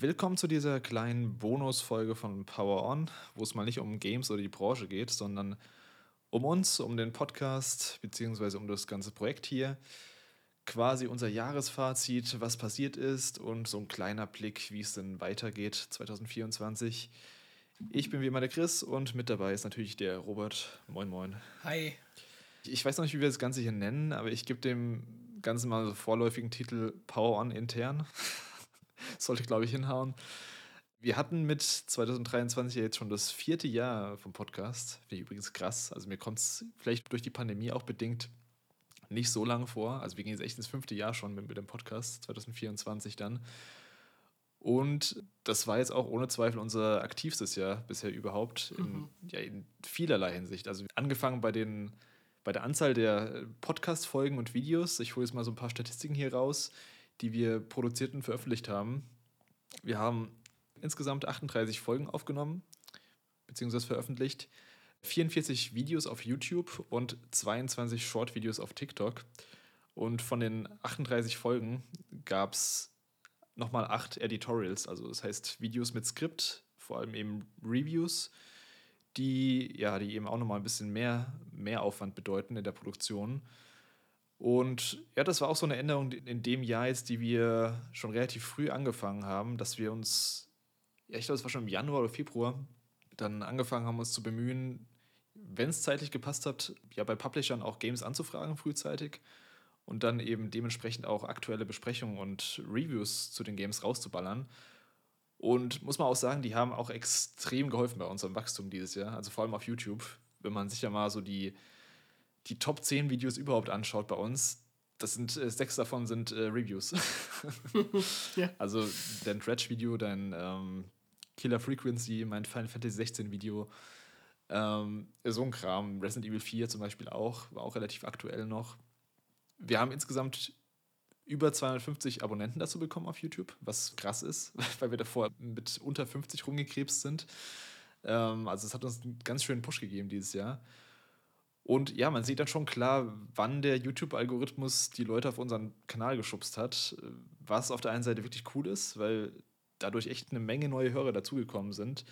Willkommen zu dieser kleinen Bonusfolge von Power On, wo es mal nicht um Games oder die Branche geht, sondern um uns, um den Podcast, beziehungsweise um das ganze Projekt hier. Quasi unser Jahresfazit, was passiert ist und so ein kleiner Blick, wie es denn weitergeht 2024. Ich bin wie immer der Chris und mit dabei ist natürlich der Robert. Moin, moin. Hi. Ich weiß noch nicht, wie wir das Ganze hier nennen, aber ich gebe dem Ganzen mal so vorläufigen Titel Power On intern. Sollte, glaube ich, hinhauen. Wir hatten mit 2023 ja jetzt schon das vierte Jahr vom Podcast. Finde ich übrigens krass. Also mir kommt es vielleicht durch die Pandemie auch bedingt nicht so lange vor. Also wir gehen jetzt echt ins fünfte Jahr schon mit, mit dem Podcast, 2024 dann. Und das war jetzt auch ohne Zweifel unser aktivstes Jahr bisher überhaupt in, mhm. ja, in vielerlei Hinsicht. Also angefangen bei, den, bei der Anzahl der Podcast-Folgen und Videos. Ich hole jetzt mal so ein paar Statistiken hier raus, die wir produziert und veröffentlicht haben. Wir haben insgesamt 38 Folgen aufgenommen, beziehungsweise veröffentlicht, 44 Videos auf YouTube und 22 Short-Videos auf TikTok. Und von den 38 Folgen gab es nochmal acht Editorials, also das heißt Videos mit Skript, vor allem eben Reviews, die ja, die eben auch nochmal ein bisschen mehr, mehr Aufwand bedeuten in der Produktion. Und ja, das war auch so eine Änderung in dem Jahr jetzt, die wir schon relativ früh angefangen haben, dass wir uns, ja, ich glaube, es war schon im Januar oder Februar, dann angefangen haben, uns zu bemühen, wenn es zeitlich gepasst hat, ja, bei Publishern auch Games anzufragen frühzeitig und dann eben dementsprechend auch aktuelle Besprechungen und Reviews zu den Games rauszuballern. Und muss man auch sagen, die haben auch extrem geholfen bei unserem Wachstum dieses Jahr, also vor allem auf YouTube. Wenn man sich ja mal so die, die Top 10 Videos überhaupt anschaut bei uns, das sind äh, sechs davon sind äh, Reviews. ja. Also dein Dredge-Video, dein ähm, Killer Frequency, mein Final Fantasy 16 Video, ähm, so ein Kram. Resident Evil 4 zum Beispiel auch, war auch relativ aktuell noch. Wir haben insgesamt über 250 Abonnenten dazu bekommen auf YouTube, was krass ist, weil wir davor mit unter 50 rumgekrebst sind. Ähm, also es hat uns einen ganz schönen Push gegeben dieses Jahr. Und ja, man sieht dann schon klar, wann der YouTube-Algorithmus die Leute auf unseren Kanal geschubst hat. Was auf der einen Seite wirklich cool ist, weil dadurch echt eine Menge neue Hörer dazugekommen sind.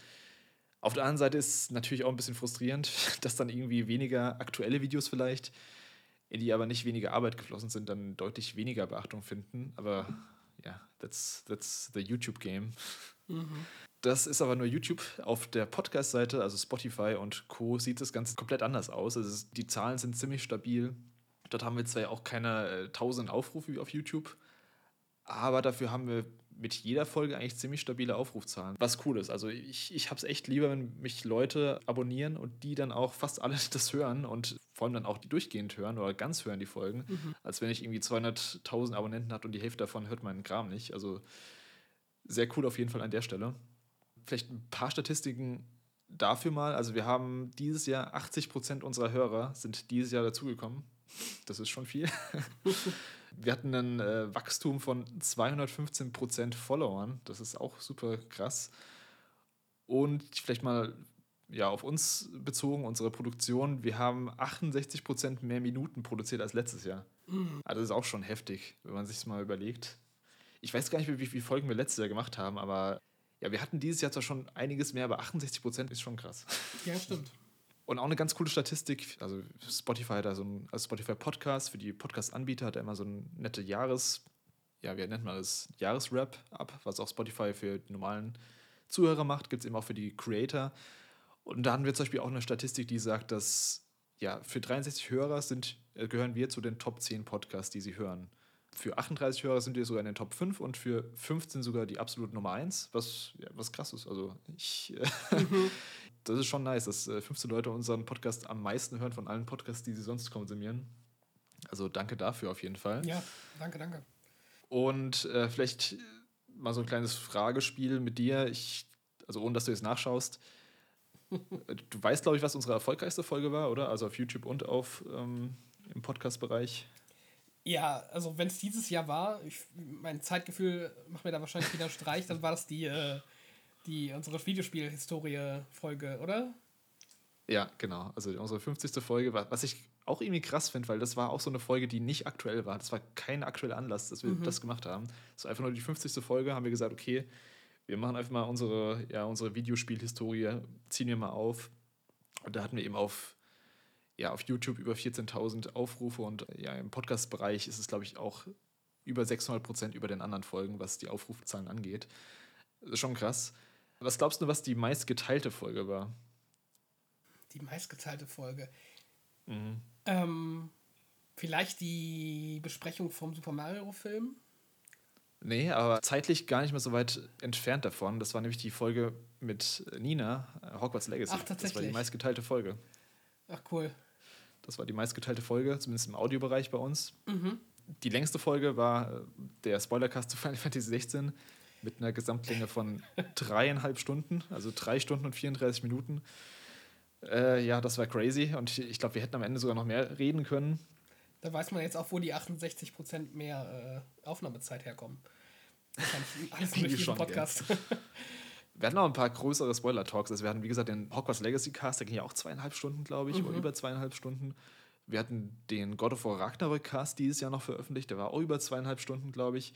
Auf der anderen Seite ist es natürlich auch ein bisschen frustrierend, dass dann irgendwie weniger aktuelle Videos vielleicht, in die aber nicht weniger Arbeit geflossen sind, dann deutlich weniger Beachtung finden. Aber ja, that's, that's the YouTube-Game. Mhm. Das ist aber nur YouTube. Auf der Podcast-Seite, also Spotify und Co., sieht das Ganze komplett anders aus. Also die Zahlen sind ziemlich stabil. Dort haben wir zwar ja auch keine äh, 1000 Aufrufe wie auf YouTube, aber dafür haben wir mit jeder Folge eigentlich ziemlich stabile Aufrufzahlen. Was cool ist. Also ich, ich habe es echt lieber, wenn mich Leute abonnieren und die dann auch fast alle das hören und vor allem dann auch die durchgehend hören oder ganz hören die Folgen, mhm. als wenn ich irgendwie 200.000 Abonnenten habe und die Hälfte davon hört meinen Kram nicht. Also sehr cool auf jeden Fall an der Stelle vielleicht ein paar Statistiken dafür mal. Also wir haben dieses Jahr 80 Prozent unserer Hörer sind dieses Jahr dazugekommen. Das ist schon viel. wir hatten ein äh, Wachstum von 215 Prozent Followern. Das ist auch super krass. Und vielleicht mal ja, auf uns bezogen, unsere Produktion, wir haben 68 Prozent mehr Minuten produziert als letztes Jahr. Mhm. Also das ist auch schon heftig, wenn man sich mal überlegt. Ich weiß gar nicht, wie viele Folgen wir letztes Jahr gemacht haben, aber ja, wir hatten dieses Jahr zwar schon einiges mehr, aber 68 Prozent ist schon krass. Ja, stimmt. Und auch eine ganz coole Statistik, also Spotify hat da so ein, also Spotify Podcast, für die Podcast-Anbieter hat er immer so ein nette Jahres, ja, wie nennt man das, Jahresrap ab, was auch Spotify für die normalen Zuhörer macht, gibt es eben auch für die Creator. Und da haben wir zum Beispiel auch eine Statistik, die sagt, dass ja, für 63 Hörer sind, äh, gehören wir zu den Top 10 Podcasts, die sie hören für 38 Hörer sind wir sogar in den Top 5 und für 15 sogar die absolute Nummer 1, was, ja, was krass ist. Also ich, mhm. das ist schon nice, dass 15 äh, Leute unseren Podcast am meisten hören von allen Podcasts, die sie sonst konsumieren. Also danke dafür auf jeden Fall. Ja, danke, danke. Und äh, vielleicht mal so ein kleines Fragespiel mit dir. Ich, also ohne dass du jetzt nachschaust. du weißt, glaube ich, was unsere erfolgreichste Folge war, oder? Also auf YouTube und auf ähm, im Podcast-Bereich. Ja, also wenn es dieses Jahr war, ich, mein Zeitgefühl macht mir da wahrscheinlich wieder Streich, dann war das die, äh, die unsere Videospiel-Historie-Folge, oder? Ja, genau. Also unsere 50. Folge, was ich auch irgendwie krass finde, weil das war auch so eine Folge, die nicht aktuell war. Das war kein aktueller Anlass, dass wir mhm. das gemacht haben. Es war einfach nur die 50. Folge, haben wir gesagt, okay, Wir machen einfach mal unsere, ja, unsere Videospielhistorie, ziehen wir mal auf. Und da hatten wir eben auf, ja, auf YouTube über 14.000 Aufrufe und ja, im Podcast-Bereich ist es, glaube ich, auch über 600 Prozent über den anderen Folgen, was die Aufrufzahlen angeht. Das ist schon krass. Was glaubst du, was die meistgeteilte Folge war? Die meistgeteilte Folge. Mhm. Ähm, vielleicht die Besprechung vom Super Mario-Film? Nee, aber zeitlich gar nicht mehr so weit entfernt davon. Das war nämlich die Folge mit Nina, äh, Hogwarts Legacy. Ach, tatsächlich. Das war die meistgeteilte Folge. Ach, cool. Das war die meistgeteilte Folge, zumindest im Audiobereich bei uns. Mhm. Die längste Folge war äh, der Spoilercast zu Final Fantasy 16 mit einer Gesamtlänge von dreieinhalb Stunden, also drei Stunden und 34 Minuten. Äh, ja, das war crazy und ich glaube, wir hätten am Ende sogar noch mehr reden können. Da weiß man jetzt auch, wo die 68% mehr äh, Aufnahmezeit herkommen. Alles durch diesen Podcast. Wir hatten auch ein paar größere Spoiler-Talks. Also wir hatten, wie gesagt, den Hogwarts Legacy Cast, der ging ja auch zweieinhalb Stunden, glaube ich, mhm. oder über zweieinhalb Stunden. Wir hatten den God of War Ragnarök Cast dieses Jahr noch veröffentlicht, der war auch über zweieinhalb Stunden, glaube ich.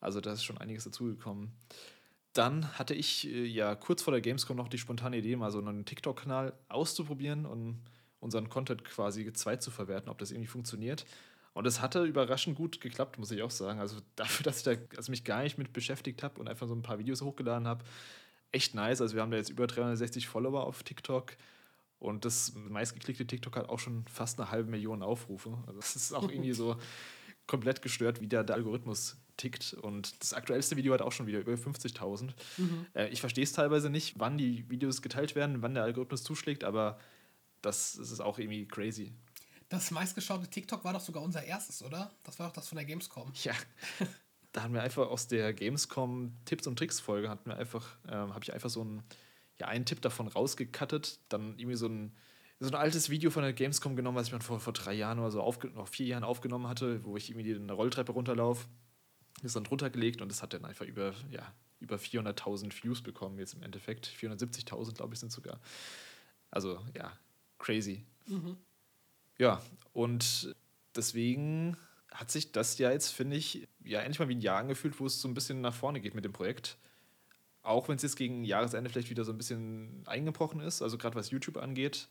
Also da ist schon einiges dazugekommen. Dann hatte ich äh, ja kurz vor der Gamescom noch die spontane Idee, mal so einen TikTok-Kanal auszuprobieren und unseren Content quasi zweit zu verwerten, ob das irgendwie funktioniert. Und es hatte überraschend gut geklappt, muss ich auch sagen. Also dafür, dass ich da, also mich gar nicht mit beschäftigt habe und einfach so ein paar Videos hochgeladen habe, echt nice. Also wir haben da jetzt über 360 Follower auf TikTok und das meistgeklickte TikTok hat auch schon fast eine halbe Million Aufrufe. Also das ist auch irgendwie so komplett gestört, wie der, der Algorithmus tickt. Und das aktuellste Video hat auch schon wieder über 50.000. Mhm. Äh, ich verstehe es teilweise nicht, wann die Videos geteilt werden, wann der Algorithmus zuschlägt, aber das, das ist auch irgendwie crazy. Das meistgeschaute TikTok war doch sogar unser erstes, oder? Das war doch das von der Gamescom. Ja. da haben wir einfach aus der Gamescom Tipps und Tricks Folge hatten wir einfach, ähm, habe ich einfach so einen, ja, einen Tipp davon rausgekattet, dann irgendwie so ein, so ein altes Video von der Gamescom genommen, was ich mir vor, vor drei Jahren oder so, noch vier Jahren aufgenommen hatte, wo ich irgendwie eine Rolltreppe runterlaufe, ist dann drunter gelegt und es hat dann einfach über, ja, über 400.000 Views bekommen jetzt im Endeffekt. 470.000, glaube ich, sind sogar. Also, ja, crazy. Mhm. Ja, und deswegen hat sich das ja jetzt, finde ich, ja endlich mal wie ein Jahr angefühlt, wo es so ein bisschen nach vorne geht mit dem Projekt. Auch wenn es jetzt gegen Jahresende vielleicht wieder so ein bisschen eingebrochen ist, also gerade was YouTube angeht,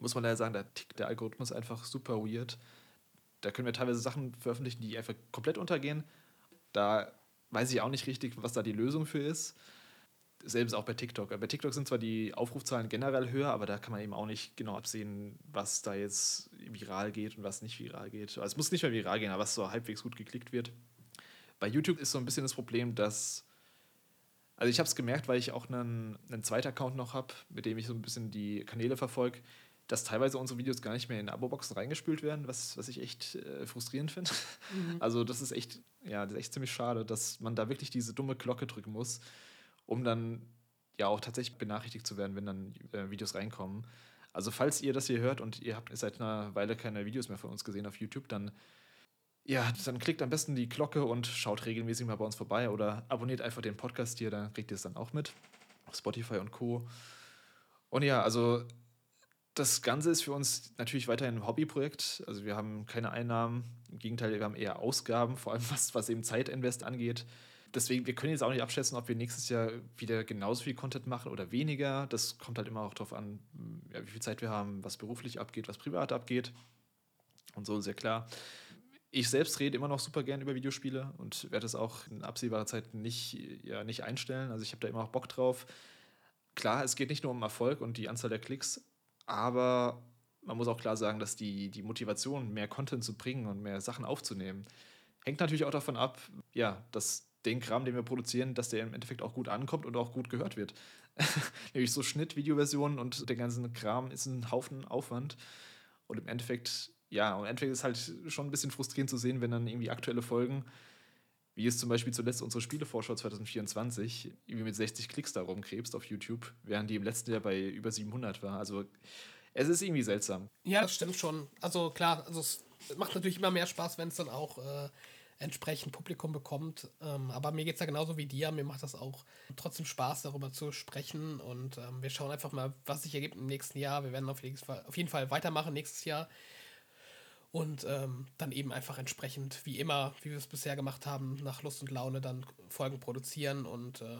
muss man leider sagen, da tickt der Algorithmus einfach super weird. Da können wir teilweise Sachen veröffentlichen, die einfach komplett untergehen. Da weiß ich auch nicht richtig, was da die Lösung für ist selbst auch bei TikTok. Bei TikTok sind zwar die Aufrufzahlen generell höher, aber da kann man eben auch nicht genau absehen, was da jetzt viral geht und was nicht viral geht. Also es muss nicht mehr viral gehen, aber was so halbwegs gut geklickt wird. Bei YouTube ist so ein bisschen das Problem, dass. Also ich habe es gemerkt, weil ich auch einen, einen zweiten Account noch habe, mit dem ich so ein bisschen die Kanäle verfolge, dass teilweise unsere Videos gar nicht mehr in Abo-Boxen reingespült werden, was, was ich echt äh, frustrierend finde. Mhm. Also das ist echt, ja, das ist echt ziemlich schade, dass man da wirklich diese dumme Glocke drücken muss um dann ja auch tatsächlich benachrichtigt zu werden, wenn dann äh, Videos reinkommen. Also falls ihr das hier hört und ihr habt seit einer Weile keine Videos mehr von uns gesehen auf YouTube, dann ja, dann klickt am besten die Glocke und schaut regelmäßig mal bei uns vorbei oder abonniert einfach den Podcast hier, dann kriegt ihr es dann auch mit. Auf Spotify und Co. Und ja, also das Ganze ist für uns natürlich weiterhin ein Hobbyprojekt. Also wir haben keine Einnahmen. Im Gegenteil, wir haben eher Ausgaben, vor allem was, was eben Zeitinvest angeht deswegen, wir können jetzt auch nicht abschätzen, ob wir nächstes Jahr wieder genauso viel Content machen oder weniger. Das kommt halt immer auch darauf an, ja, wie viel Zeit wir haben, was beruflich abgeht, was privat abgeht. Und so ist ja klar. Ich selbst rede immer noch super gern über Videospiele und werde es auch in absehbarer Zeit nicht, ja, nicht einstellen. Also ich habe da immer auch Bock drauf. Klar, es geht nicht nur um Erfolg und die Anzahl der Klicks, aber man muss auch klar sagen, dass die, die Motivation, mehr Content zu bringen und mehr Sachen aufzunehmen, hängt natürlich auch davon ab, ja, dass den Kram, den wir produzieren, dass der im Endeffekt auch gut ankommt und auch gut gehört wird. Nämlich so Schnitt, Videoversionen und der ganze Kram ist ein Haufen Aufwand. Und im Endeffekt, ja, im Endeffekt ist halt schon ein bisschen frustrierend zu sehen, wenn dann irgendwie aktuelle Folgen, wie es zum Beispiel zuletzt unsere Spielevorschau 2024, irgendwie mit 60 Klicks da rumkrebst auf YouTube, während die im letzten Jahr bei über 700 war. Also es ist irgendwie seltsam. Ja, das stimmt schon. Also klar, also es macht natürlich immer mehr Spaß, wenn es dann auch äh, entsprechend Publikum bekommt. Ähm, aber mir geht es ja genauso wie dir. Mir macht das auch trotzdem Spaß, darüber zu sprechen. Und ähm, wir schauen einfach mal, was sich ergibt im nächsten Jahr. Wir werden auf jeden, Fall, auf jeden Fall weitermachen nächstes Jahr. Und ähm, dann eben einfach entsprechend, wie immer, wie wir es bisher gemacht haben, nach Lust und Laune dann Folgen produzieren und äh,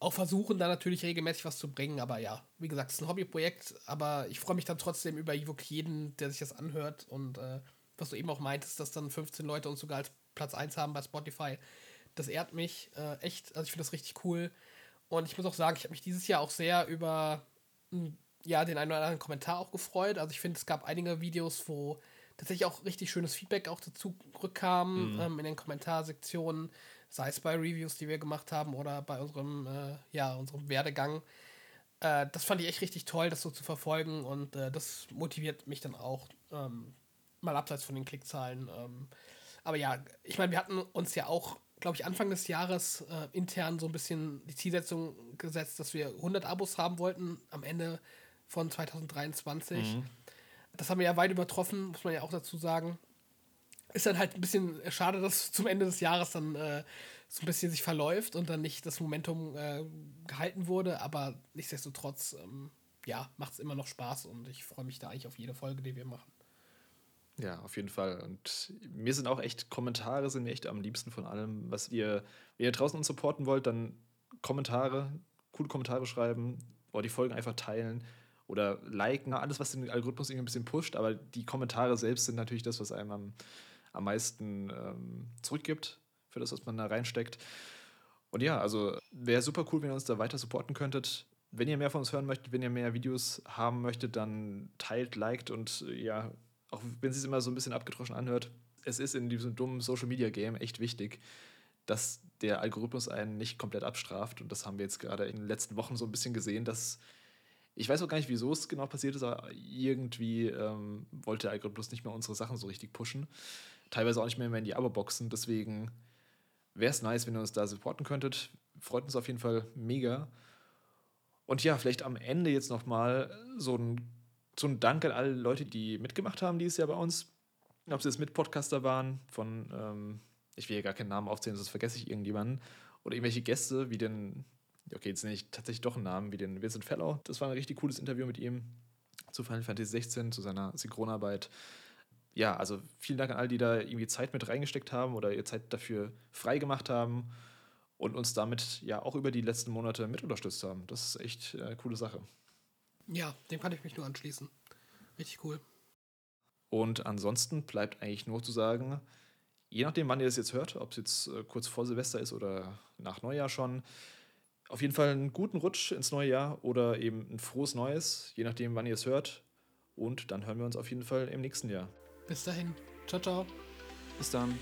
auch versuchen, da natürlich regelmäßig was zu bringen. Aber ja, wie gesagt, es ist ein Hobbyprojekt, aber ich freue mich dann trotzdem über wirklich jeden, der sich das anhört. Und äh, was du eben auch meintest, dass dann 15 Leute uns sogar als Platz 1 haben bei Spotify, das ehrt mich äh, echt. Also ich finde das richtig cool. Und ich muss auch sagen, ich habe mich dieses Jahr auch sehr über hm, ja, den einen oder anderen Kommentar auch gefreut. Also ich finde, es gab einige Videos, wo tatsächlich auch richtig schönes Feedback auch dazu rückkam mhm. ähm, in den Kommentarsektionen, sei es bei Reviews, die wir gemacht haben oder bei unserem, äh, ja, unserem Werdegang. Äh, das fand ich echt richtig toll, das so zu verfolgen und äh, das motiviert mich dann auch, ähm, mal abseits von den Klickzahlen. Ähm, aber ja, ich meine, wir hatten uns ja auch, glaube ich, Anfang des Jahres äh, intern so ein bisschen die Zielsetzung gesetzt, dass wir 100 Abos haben wollten am Ende von 2023. Mhm das haben wir ja weit übertroffen, muss man ja auch dazu sagen. Ist dann halt ein bisschen schade, dass zum Ende des Jahres dann äh, so ein bisschen sich verläuft und dann nicht das Momentum äh, gehalten wurde, aber nichtsdestotrotz, ähm, ja, macht es immer noch Spaß und ich freue mich da eigentlich auf jede Folge, die wir machen. Ja, auf jeden Fall. Und mir sind auch echt Kommentare sind mir echt am liebsten von allem. Was ihr, wenn ihr draußen uns supporten wollt, dann Kommentare, coole Kommentare schreiben oder die Folgen einfach teilen oder liken, alles, was den Algorithmus irgendwie ein bisschen pusht, aber die Kommentare selbst sind natürlich das, was einem am, am meisten ähm, zurückgibt für das, was man da reinsteckt. Und ja, also wäre super cool, wenn ihr uns da weiter supporten könntet. Wenn ihr mehr von uns hören möchtet, wenn ihr mehr Videos haben möchtet, dann teilt, liked und ja, auch wenn es sich immer so ein bisschen abgedroschen anhört, es ist in diesem dummen Social Media Game echt wichtig, dass der Algorithmus einen nicht komplett abstraft. Und das haben wir jetzt gerade in den letzten Wochen so ein bisschen gesehen, dass ich weiß auch gar nicht, wieso es genau passiert ist, aber irgendwie ähm, wollte der Algorithmus nicht mehr unsere Sachen so richtig pushen. Teilweise auch nicht mehr, mehr in die Abo-Boxen. Deswegen wäre es nice, wenn ihr uns da supporten könntet. Freut uns auf jeden Fall mega. Und ja, vielleicht am Ende jetzt nochmal so ein, ein Dank an alle Leute, die mitgemacht haben dieses Jahr bei uns. Ob sie jetzt Mitpodcaster waren von, ähm, ich will hier gar keinen Namen aufzählen, sonst vergesse ich irgendjemanden. Oder irgendwelche Gäste, wie den okay, jetzt nenne ich tatsächlich doch einen Namen wie den Vincent Fellow. Das war ein richtig cooles Interview mit ihm zu Final Fantasy 16, zu seiner Synchronarbeit. Ja, also vielen Dank an alle, die da irgendwie Zeit mit reingesteckt haben oder ihr Zeit dafür frei gemacht haben und uns damit ja auch über die letzten Monate mit unterstützt haben. Das ist echt eine coole Sache. Ja, dem kann ich mich nur anschließen. Richtig cool. Und ansonsten bleibt eigentlich nur zu sagen, je nachdem, wann ihr das jetzt hört, ob es jetzt äh, kurz vor Silvester ist oder nach Neujahr schon, auf jeden Fall einen guten Rutsch ins neue Jahr oder eben ein frohes Neues, je nachdem, wann ihr es hört. Und dann hören wir uns auf jeden Fall im nächsten Jahr. Bis dahin. Ciao, ciao. Bis dann.